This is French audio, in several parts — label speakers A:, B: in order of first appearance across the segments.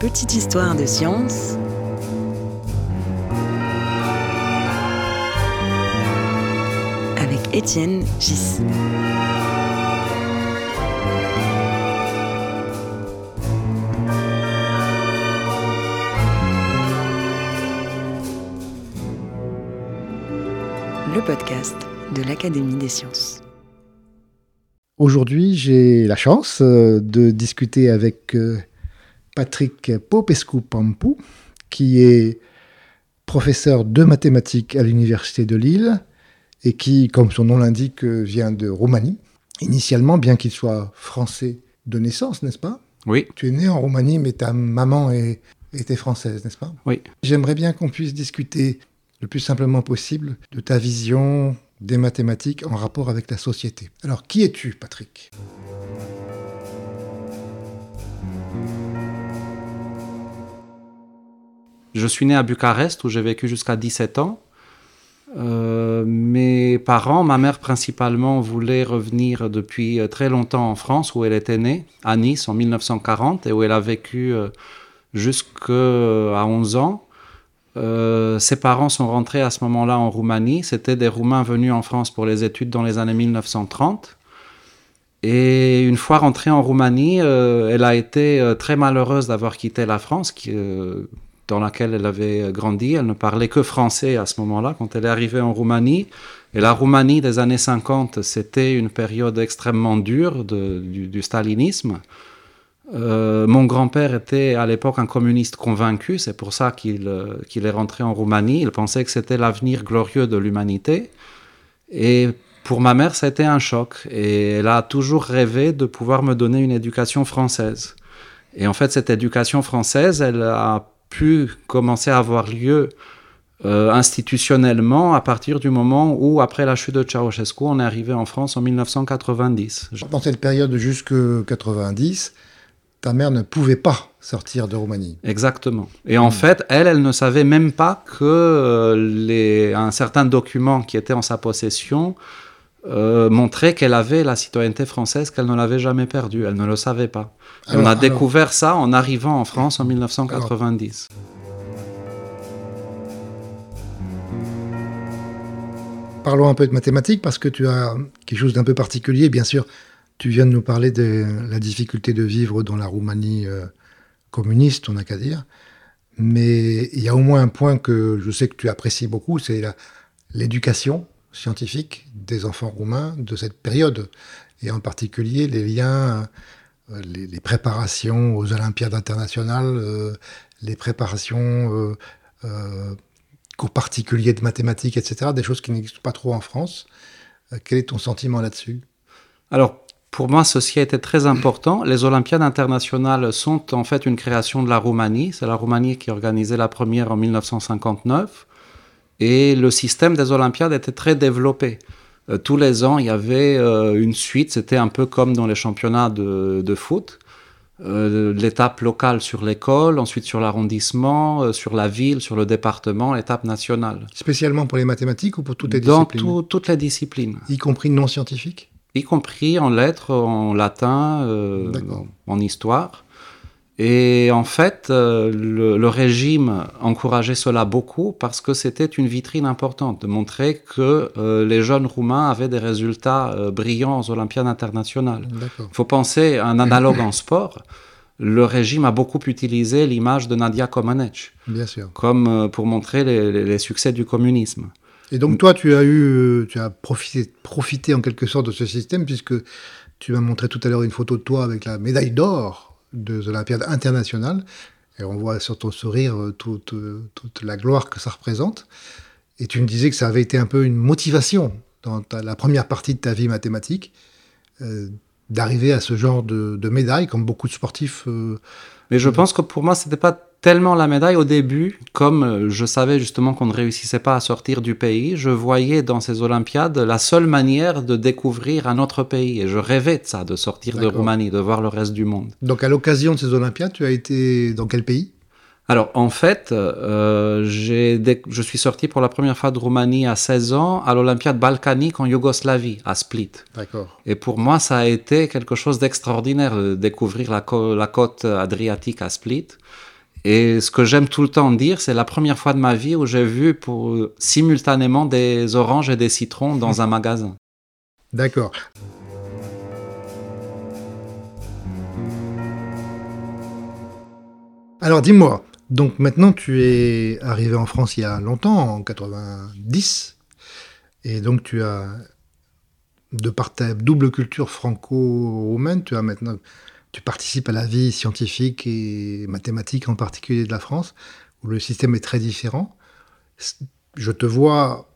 A: Petite histoire de science avec Étienne Gis. Le podcast de l'Académie des sciences.
B: Aujourd'hui, j'ai la chance euh, de discuter avec euh, Patrick Popescu-Pampou, qui est professeur de mathématiques à l'Université de Lille et qui, comme son nom l'indique, vient de Roumanie. Initialement, bien qu'il soit français de naissance, n'est-ce pas?
C: Oui.
B: Tu es né en Roumanie, mais ta maman est, était française, n'est-ce pas?
C: Oui.
B: J'aimerais bien qu'on puisse discuter le plus simplement possible de ta vision des mathématiques en rapport avec la société. Alors, qui es-tu, Patrick?
C: Je suis né à Bucarest où j'ai vécu jusqu'à 17 ans. Euh, mes parents, ma mère principalement, voulaient revenir depuis très longtemps en France où elle était née, à Nice en 1940 et où elle a vécu euh, jusqu'à 11 ans. Euh, ses parents sont rentrés à ce moment-là en Roumanie. C'était des Roumains venus en France pour les études dans les années 1930. Et une fois rentrée en Roumanie, euh, elle a été euh, très malheureuse d'avoir quitté la France, euh, dans laquelle elle avait grandi. Elle ne parlait que français à ce moment-là, quand elle est arrivée en Roumanie. Et la Roumanie des années 50, c'était une période extrêmement dure du, stalinisme. Euh, mon grand-père était à l'époque un communiste convaincu, c'est pour ça qu'il euh, qu'il est rentré en Roumanie. Il pensait que c'était l'avenir glorieux de l'humanité. Et pour ma mère, ça a été un choc. Et elle a toujours rêvé de pouvoir me donner une éducation française. Et en fait, cette éducation française, elle a pu commencer à avoir lieu euh, institutionnellement à partir du moment où, après la chute de Ceausescu, on est arrivé en France en 1990.
B: Dans cette période jusque 90, ta mère ne pouvait pas sortir de Roumanie.
C: Exactement. Et en fait, elle, elle ne savait même pas que euh, les, un certain document qui était en sa possession euh, montrait qu'elle avait la citoyenneté française, qu'elle ne l'avait jamais perdue. Elle ne le savait pas. Et alors, on a alors... découvert ça en arrivant en France en 1990. Alors...
B: Parlons un peu de mathématiques parce que tu as quelque chose d'un peu particulier, bien sûr. Tu viens de nous parler de la difficulté de vivre dans la Roumanie euh, communiste, on n'a qu'à dire. Mais il y a au moins un point que je sais que tu apprécies beaucoup, c'est l'éducation scientifique des enfants roumains de cette période. Et en particulier les liens, euh, les, préparations aux Olympiades internationales, euh, les préparations, euh, cours particuliers de mathématiques, etc. Des choses qui n'existent pas trop en France. quel est ton sentiment là-dessus?
C: Alors, pour moi, ceci a été très important. Les Olympiades internationales sont en fait une création de la Roumanie. C'est la Roumanie qui a organisé la première en 1959. Et le système des Olympiades était très développé. Euh, tous les ans, il y avait euh, une suite. C'était un peu comme dans les championnats de, de foot. Euh, l'étape locale sur l'école, ensuite sur l'arrondissement, euh, sur la ville, sur le département, l'étape nationale.
B: Spécialement pour les mathématiques ou pour toutes les
C: Dans
B: disciplines
C: tout, toutes les disciplines.
B: Y compris non scientifiques
C: y compris en lettres, en latin, euh, en histoire. Et en fait, euh, le, le, régime encourageait cela beaucoup parce que c'était une vitrine importante de montrer que euh, les jeunes Roumains avaient des résultats euh, brillants aux Olympiades internationales. Il faut penser à un analogue en sport. Le régime a beaucoup utilisé l'image de Nadia Comaneci comme euh, pour montrer les, les, les succès du communisme.
B: Et donc toi, tu as eu, tu as profité, profité en quelque sorte de ce système puisque tu m'as montré tout à l'heure une photo de toi avec la médaille d'or des Olympiades internationales et on voit sur ton sourire toute, toute, la gloire que ça représente. Et tu me disais que ça avait été un peu une motivation dans ta, la première partie de ta vie mathématique euh, d'arriver à ce genre de, de médaille comme beaucoup de sportifs. Euh,
C: Mais je pense que pour moi, c'était pas tellement la médaille au début, comme je savais justement qu'on ne réussissait pas à sortir du pays, je voyais dans ces Olympiades la seule manière de découvrir un autre pays. Et je rêvais de ça, de sortir de Roumanie, de voir le reste du monde.
B: Donc à l'occasion de ces Olympiades, tu as été dans quel pays?
C: Alors, en fait, euh, je suis sorti pour la première fois de Roumanie à 16 ans à l'Olympiade balkanique en Yougoslavie, à Split.
B: D'accord.
C: Et pour moi, ça a été quelque chose d'extraordinaire de découvrir la, co la côte adriatique à Split. Et ce que j'aime tout le temps dire, c'est la première fois de ma vie où j'ai vu pour, simultanément des oranges et des citrons dans un magasin.
B: D'accord. Alors dis-moi, donc maintenant tu es arrivé en France il y a longtemps, en 90, et donc tu as, de par ta double culture franco-roumaine, tu as maintenant tu participes à la vie scientifique et mathématique en particulier de la France, où le système est très différent. Je te vois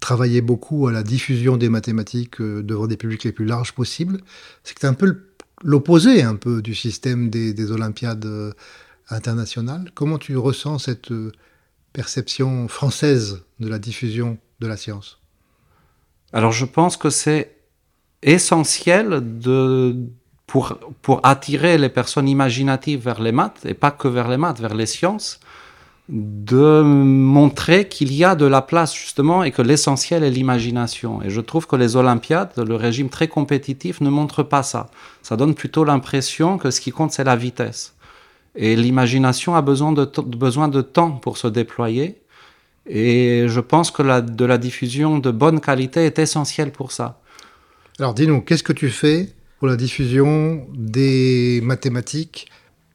B: travailler beaucoup à la diffusion des mathématiques euh, devant des publics les plus larges possibles. C'est un peu l'opposé un peu du système des, Olympiades euh, internationales. Comment tu ressens cette euh, perception française de la diffusion de la science?
C: Alors je pense que c'est essentiel de, pour, pour attirer les personnes imaginatives vers les maths, et pas que vers les maths, vers les sciences, de montrer qu'il y a de la place justement et que l'essentiel est l'imagination. Et je trouve que les Olympiades, le régime très compétitif, ne montre pas ça. Ça donne plutôt l'impression que ce qui compte, c'est la vitesse. Et l'imagination a besoin de, besoin de temps pour se déployer. Et je pense que de la diffusion de bonne qualité est essentielle pour ça.
B: Alors dis-nous, qu'est-ce que tu fais pour la diffusion des mathématiques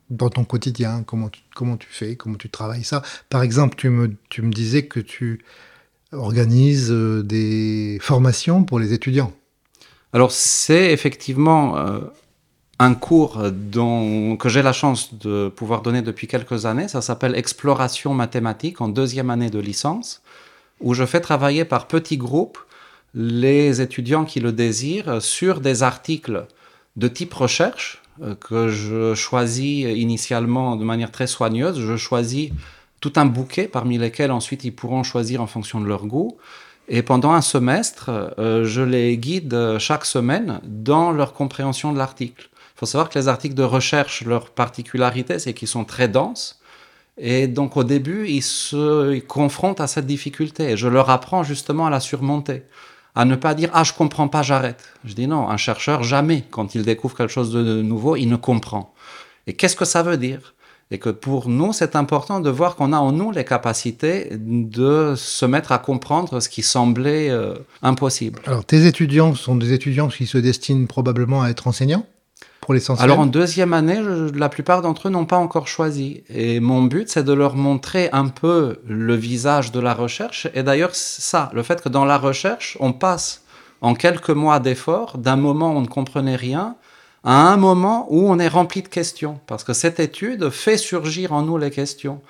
B: dans ton quotidien comment tu, comment tu fais Comment tu travailles ça? Par exemple, tu me, tu me disais que tu organises euh, des formations pour les étudiants.
C: Alors, c'est effectivement euh, un cours dont, que j'ai la chance de pouvoir donner depuis quelques années. Ça s'appelle Exploration mathématique en deuxième année de licence, où je fais travailler par petits groupes les étudiants qui le désirent sur des articles de type recherche euh, que je choisis initialement de manière très soigneuse. Je choisis tout un bouquet parmi lesquels ensuite ils pourront choisir en fonction de leur goût. Et pendant un semestre, euh, je les guide chaque semaine dans leur compréhension de l'article. Il faut savoir que les articles de recherche, leur particularité, c'est qu'ils sont très denses. Et donc au début, ils se confrontent à cette difficulté. Et je leur apprends justement à la surmonter à ne pas dire ah je comprends pas j'arrête. Je dis non, un chercheur jamais quand il découvre quelque chose de nouveau, il ne comprend. Et qu'est-ce que ça veut dire? Et que pour nous, c'est important de voir qu'on a en nous les capacités de se mettre à comprendre ce qui semblait euh, impossible.
B: Alors tes étudiants sont des étudiants qui se destinent probablement à être enseignants?
C: Alors en deuxième année, la plupart d'entre eux n'ont pas encore choisi. Et mon but, c'est de leur montrer un peu le visage de la recherche. Et d'ailleurs, ça, le fait que dans la recherche, on passe en quelques mois d'efforts d'un moment où on ne comprenait rien à un moment où on est rempli de questions. Parce que cette étude fait surgir en nous les questions.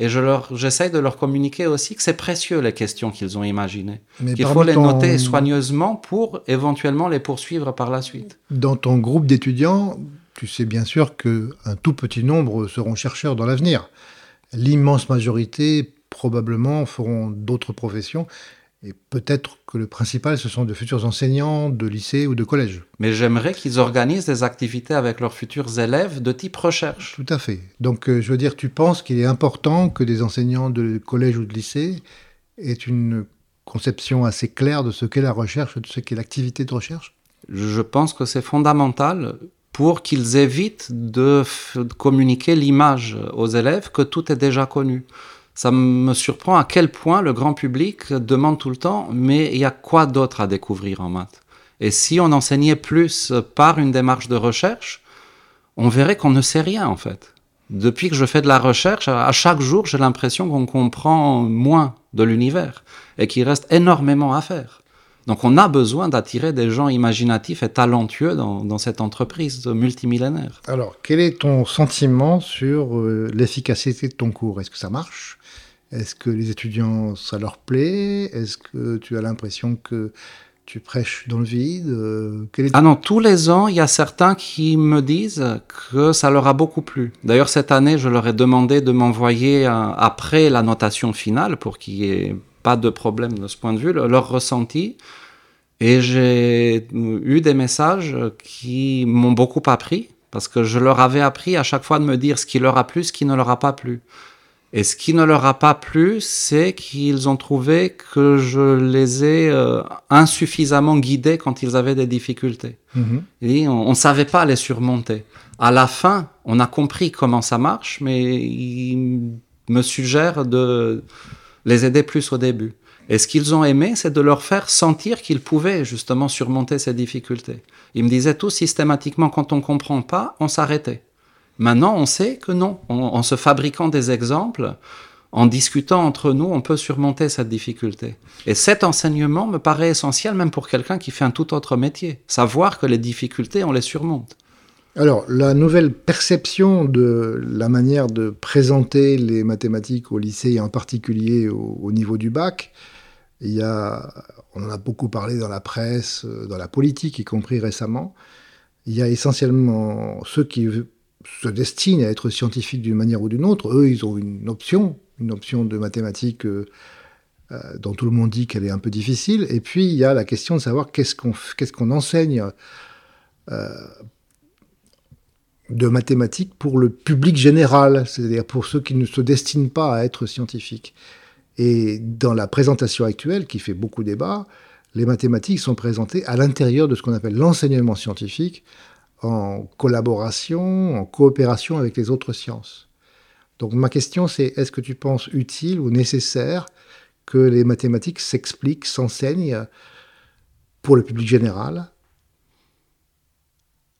C: Et je leur, j'essaye de leur communiquer aussi que c'est précieux les questions qu'ils ont imaginées. Qu'il faut les noter soigneusement pour éventuellement les poursuivre par la suite.
B: Dans ton groupe d'étudiants, tu sais bien sûr qu'un tout petit nombre seront chercheurs dans l'avenir. L'immense majorité probablement feront d'autres professions. Et peut-être que le principal, ce sont de futurs enseignants de lycée ou de collège.
C: Mais j'aimerais qu'ils organisent des activités avec leurs futurs élèves de type recherche.
B: Tout à fait. Donc, euh, je veux dire, tu penses qu'il est important que des enseignants de collège ou de lycée aient une conception assez claire de ce qu'est la recherche, de ce qu'est l'activité de recherche?
C: Je pense que c'est fondamental pour qu'ils évitent de communiquer l'image aux élèves que tout est déjà connu ça me surprend à quel point le grand public demande tout le temps, mais il y a quoi d'autre à découvrir en maths? Et si on enseignait plus par une démarche de recherche, on verrait qu'on ne sait rien en fait. Depuis que je fais de la recherche, à chaque jour, j'ai l'impression qu'on comprend moins de l'univers et qu'il reste énormément à faire. Donc on a besoin d'attirer des gens imaginatifs et talentueux dans, cette entreprise multimillénaire.
B: Alors, quel est ton sentiment sur euh, l'efficacité de ton cours? Est-ce que ça marche? Est-ce que les étudiants, ça leur plaît? Est-ce que tu as l'impression que tu prêches dans le vide? Euh,
C: Ah non, tous les ans, il y a certains qui me disent que ça leur a beaucoup plu. D'ailleurs, cette année, je leur ai demandé de m'envoyer, après la notation finale, pour qu'il n'y ait pas de problème de ce point de vue, leur ressenti. Et j'ai eu des messages qui m'ont beaucoup appris, parce que je leur avais appris à chaque fois de me dire ce qui leur a plu, ce qui ne leur a pas plu. Et ce qui ne leur a pas plu, c'est qu'ils ont trouvé que je les ai euh, insuffisamment guidés quand ils avaient des difficultés.
B: Mhm.
C: Et on ne savait pas les surmonter. À la fin, on a compris comment ça marche, mais ils me suggèrent de les aider plus au début. Et ce qu'ils ont aimé, c'est de leur faire sentir qu'ils pouvaient justement surmonter ces difficultés. Ils me disaient tout systématiquement, quand on comprend pas, on s'arrêtait. Maintenant, on sait que non. En se fabriquant des exemples, en discutant entre nous, on peut surmonter cette difficulté. Et cet enseignement me paraît essentiel même pour quelqu'un qui fait un tout autre métier. Savoir que les difficultés, on les surmonte.
B: Alors, la nouvelle perception de la manière de présenter les mathématiques au lycée, et en particulier au, au niveau du bac, il y a, on en a beaucoup parlé dans la presse, euh, dans la politique, y compris récemment. Il y a essentiellement ceux qui se destinent à être scientifiques d'une manière ou d'une autre. Eux, ils ont une option, une option de mathématiques euh, euh, dont tout le monde dit qu'elle est un peu difficile. Et puis, il y a la question de savoir qu'est-ce qu'on qu'est-ce qu'on enseigne euh, de mathématiques pour le public général, c'est-à-dire pour ceux qui ne se destinent pas à être scientifiques. Et dans la présentation actuelle, qui fait beaucoup débat, les mathématiques sont présentées à l'intérieur de ce qu'on appelle l'enseignement scientifique, en collaboration, en coopération avec les autres sciences. Donc ma question c'est, est-ce que tu penses utile ou nécessaire que les mathématiques s'expliquent, s'enseignent pour le public général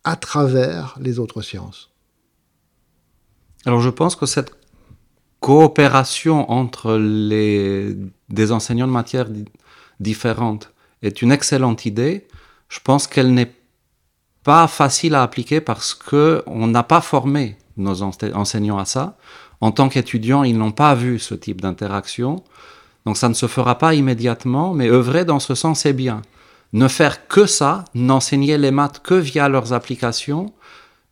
B: à travers les autres sciences
C: Alors je pense que cette coopération entre les, des enseignants de matières différentes est une excellente idée. Je pense qu'elle n'est pas facile à appliquer parce que on n'a pas formé nos enseignants à ça. En tant qu'étudiants, ils n'ont pas vu ce type d'interaction. Donc ça ne se fera pas immédiatement, mais œuvrer dans ce sens est bien. Ne faire que ça, n'enseigner les maths que via leurs applications,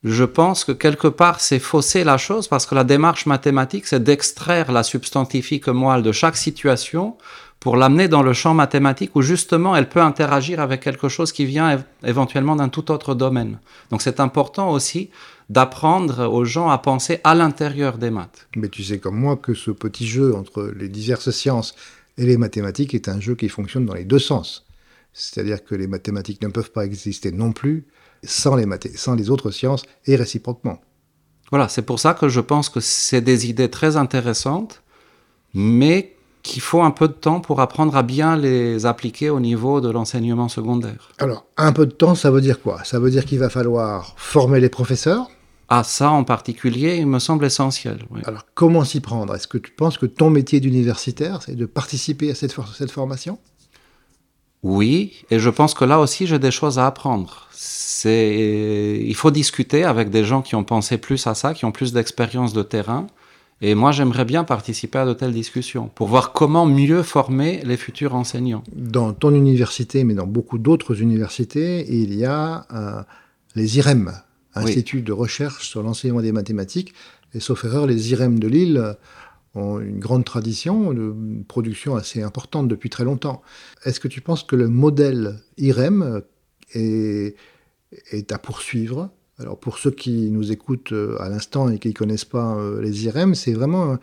C: je pense que quelque part c'est fausser la chose parce que la démarche mathématique c'est d'extraire la substantifique moelle de chaque situation pour l'amener dans le champ mathématique où justement elle peut interagir avec quelque chose qui vient éventuellement d'un tout autre domaine. Donc c'est important aussi d'apprendre aux gens à penser à l'intérieur des maths.
B: Mais tu sais comme moi que ce petit jeu entre les diverses sciences et les mathématiques est un jeu qui fonctionne dans les deux sens. C'est-à-dire que les mathématiques ne peuvent pas exister non plus sans les, sans les autres sciences et réciproquement.
C: Voilà, c'est pour ça que je pense que c'est des idées très intéressantes, mais qu'il faut un peu de temps pour apprendre à bien les appliquer au niveau de l'enseignement secondaire.
B: Alors, un peu de temps, ça veut dire quoi? Ça veut dire qu'il va falloir former les professeurs?
C: Ah, ça en particulier, il me semble essentiel. Oui.
B: Alors, comment s'y prendre? Est-ce que tu penses que ton métier d'universitaire, c'est de participer à cette, for cette formation?
C: Oui, et je pense que là aussi, j'ai des choses à apprendre. C'est, il faut discuter avec des gens qui ont pensé plus à ça, qui ont plus d'expérience de terrain. Et moi, j'aimerais bien participer à de telles discussions pour voir comment mieux former les futurs enseignants.
B: Dans ton université, mais dans beaucoup d'autres universités, il y a euh, les IREM, Institut oui. de recherche sur l'enseignement des mathématiques. Et sauf erreur, les IREM de Lille ont une grande tradition, une production assez importante depuis très longtemps. Est-ce que tu penses que le modèle IREM est, à poursuivre? Alors pour ceux qui nous écoutent à l'instant et qui ne connaissent pas les IREM, c'est vraiment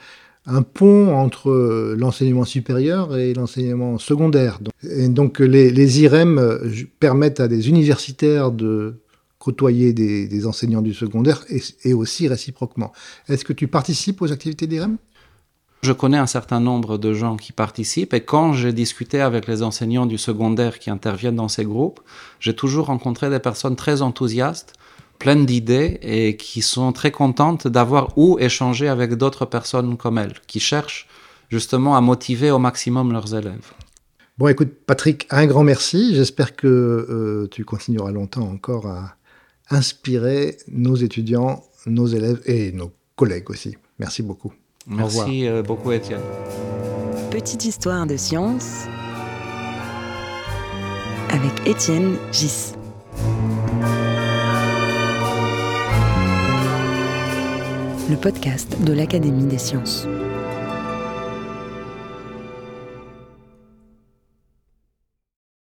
B: un, pont entre l'enseignement supérieur et l'enseignement secondaire. Et donc les, les, IREM permettent à des universitaires de côtoyer des, des enseignants du secondaire et, et aussi réciproquement. Est-ce que tu participes aux activités d'IREM
C: je connais un certain nombre de gens qui participent et quand j'ai discuté avec les enseignants du secondaire qui interviennent dans ces groupes, j'ai toujours rencontré des personnes très enthousiastes pleines d'idées et qui sont très contentes d'avoir où échanger avec d'autres personnes comme elles, qui cherchent justement à motiver au maximum leurs élèves.
B: Bon, écoute, Patrick, un grand merci. J'espère que euh, tu continueras longtemps encore à inspirer nos étudiants, nos élèves et nos collègues aussi. Merci beaucoup.
C: Merci euh, beaucoup, Étienne.
A: Petite histoire de science avec Étienne Gis. le podcast de l'Académie des sciences.